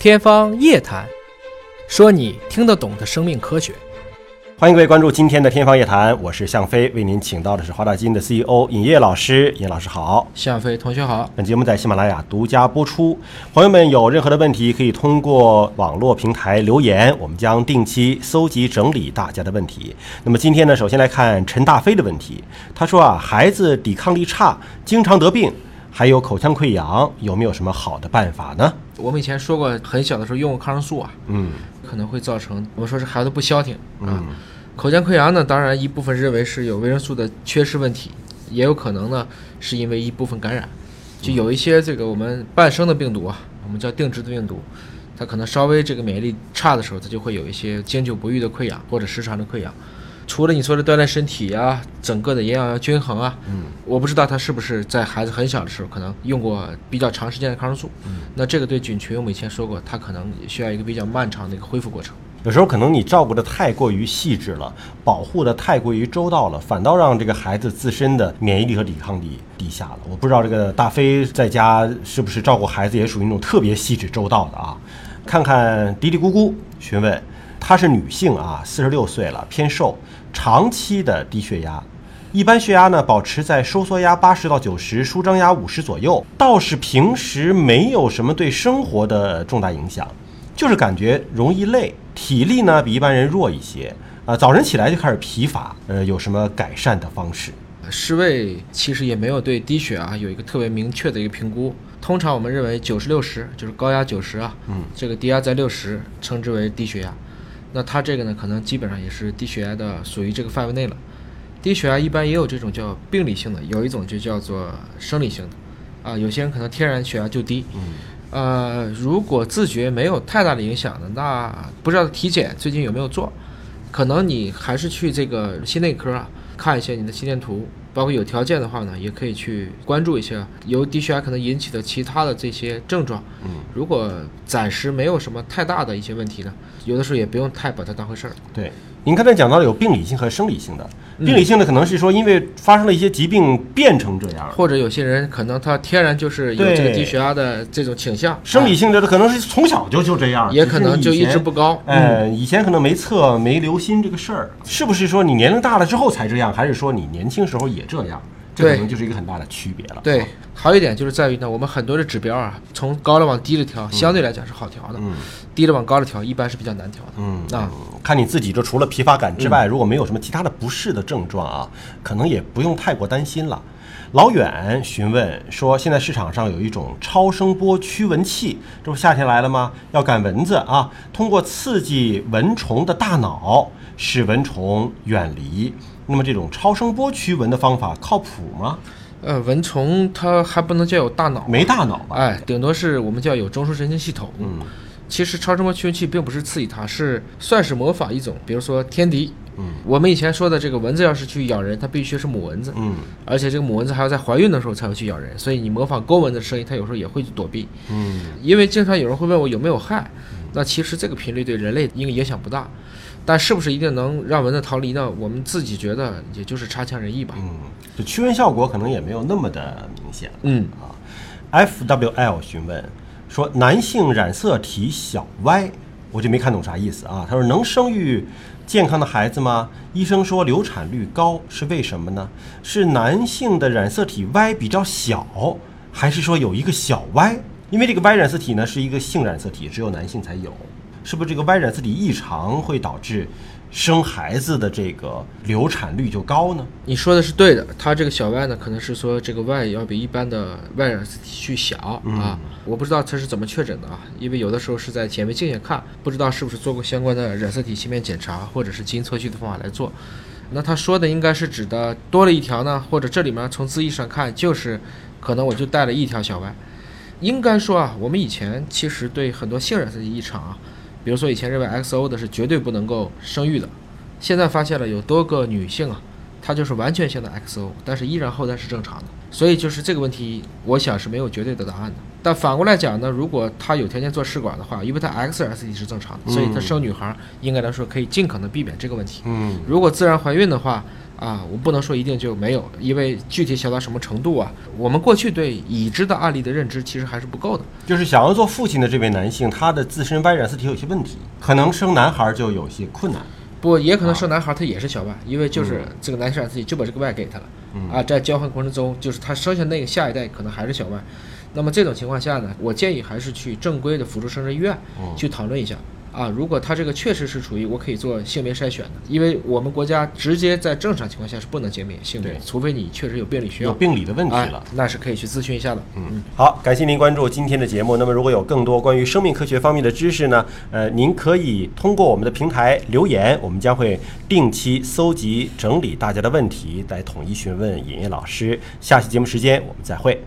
天方夜谭，说你听得懂的生命科学。欢迎各位关注今天的《天方夜谭》，我是向飞，为您请到的是华大基因的 CEO 尹烨老师。尹老师好，向飞同学好。本节目在喜马拉雅独家播出。朋友们有任何的问题，可以通过网络平台留言，我们将定期搜集整理大家的问题。那么今天呢，首先来看陈大飞的问题。他说啊，孩子抵抗力差，经常得病，还有口腔溃疡，有没有什么好的办法呢？我们以前说过，很小的时候用过抗生素啊，嗯可能会造成我们说是孩子不消停啊。嗯口腔溃疡呢，当然一部分认为是有维生素的缺失问题，也有可能呢是因为一部分感染，就有一些这个我们伴生的病毒啊，我们叫定植的病毒，它可能稍微这个免疫力差的时候，它就会有一些经久不愈的溃疡或者时常的溃疡。除了你说的锻炼身体啊，整个的营养要均衡啊，嗯，我不知道他是不是在孩子很小的时候可能用过比较长时间的抗生素，嗯那这个对菌群我们以前说过，它可能需要一个比较漫长的一个恢复过程。有时候可能你照顾的太过于细致了，保护的太过于周到了，反倒让这个孩子自身的免疫力和抵抗力低下了。我不知道这个大飞在家是不是照顾孩子也属于那种特别细致周到的啊？看看嘀嘀咕咕询问，她是女性啊，四十六岁了，偏瘦，长期的低血压。一般血压呢保持在收缩压八十到九十，舒张压五十左右，倒是平时没有什么对生活的重大影响。就是感觉容易累，体力呢比一般人弱一些，啊、早晨起来就开始疲乏，呃，有什么改善的方式？世卫其实也没有对低血压有一个特别明确的一个评估。通常我们认为九十六十就是高压九十啊，嗯，这个低压在六十，称之为低血压。那它这个呢，可能基本上也是低血压的属于这个范围内了。低血压一般也有这种叫病理性的，有一种就叫做生理性的，啊，有些人可能天然血压就低，嗯，呃，如果自觉没有太大的影响的，那不知道体检最近有没有做？可能你还是去这个心内科啊，看一下你的心电图，包括有条件的话呢，也可以去关注一下由低血压可能引起的其他的这些症状。嗯，如果暂时没有什么太大的一些问题呢，有的时候也不用太把它当回事儿。对。您刚才讲到了有病理性和生理性的，嗯病理性的可能是说因为发生了一些疾病变成这样，或者有些人可能他天然就是有这个低血压的这种倾向，生理啊性的可能是从小就就这样，也可能就一直不高。嗯，以前可能没测、没留心这个事儿，是不是说你年龄大了之后才这样，还是说你年轻时候也这样？这可能就是一个很大的区别了。对，还有一点就是在于呢，我们很多的指标啊，从高了往低了调，相对来讲是好调的；嗯低了往高了调，一般是比较难调的。嗯啊，看你自己，就除了疲乏感之外，如果没有什么其他的不适的症状啊，可能也不用太过担心了。老远询问说，现在市场上有一种超声波驱蚊器，这不夏天来了吗？要赶蚊子啊，通过刺激蚊虫的大脑，使蚊虫远离。那么这种超声波驱蚊的方法靠谱吗？呃，蚊虫它还不能叫有大脑，没大脑吧？哎，顶多是我们叫有中枢神经系统。嗯其实超声波驱蚊器并不是刺激它，是算是模仿一种，比如说天敌。嗯我们以前说的这个蚊子要是去咬人，它必须是母蚊子，嗯而且这个母蚊子还要在怀孕的时候才会去咬人，所以你模仿公蚊子的声音，它有时候也会去躲避。嗯因为经常有人会问我有没有害，那其实这个频率对人类应该影响不大，但是不是一定能让蚊子逃离呢？我们自己觉得也就是差强人意吧。嗯，就驱蚊效果可能也没有那么的明显。嗯啊，FWL 询问说，男性染色体小 y，我就没看懂啥意思啊。他说能生育健康的孩子吗？医生说流产率高，是为什么呢？是男性的染色体 y 比较小，还是说有一个小 y？因为这个 Y 染色体呢是一个性染色体，只有男性才有，是不是这个 Y 染色体异常会导致生孩子的这个流产率就高呢？你说的是对的，它这个小 y 呢，可能是说这个 y 要比一般的 y 染色体去小、嗯啊。我不知道它是怎么确诊的啊，因为有的时候是在显微镜下看，不知道是不是做过相关的染色体切面检查，或者是基因测序的方法来做。那他说的应该是指的多了一条呢，或者这里面从字义上看就是可能我就带了一条小 y。应该说啊，我们以前其实对很多性染色体异常啊，比如说以前认为 XO 的是绝对不能够生育的，现在发现了有多个女性啊，她就是完全性的 XO，但是依然后代是正常的。所以就是这个问题，我想是没有绝对的答案的。但反过来讲呢，如果她有条件做试管的话，因为她 X 染色体是正常的，所以她生女孩应该来说可以尽可能避免这个问题。嗯如果自然怀孕的话，啊，我不能说一定就没有，因为具体小到什么程度啊，我们过去对已知的案例的认知其实还是不够的。就是想要做父亲的这位男性，他的自身 Y 染色体有些问题，可能生男孩就有些困难。不，也可能生男孩他也是小 Y，因为就是这个男性染色体就把这个 Y 给他了，啊，在交换过程中，就是他生下那个下一代可能还是小 Y。那么这种情况下呢，我建议还是去正规的辅助生殖医院去讨论一下。啊，如果他这个确实是处于我可以做性别筛选的，因为我们国家直接在正常情况下是不能鉴别性别，除非你确实有病理需要，有病理的问题了，那是可以去咨询一下的。嗯，好，感谢您关注今天的节目。那么如果有更多关于生命科学方面的知识呢，呃，您可以通过我们的平台留言，我们将会定期搜集整理大家的问题，来统一询问尹烨老师。下期节目时间我们再会。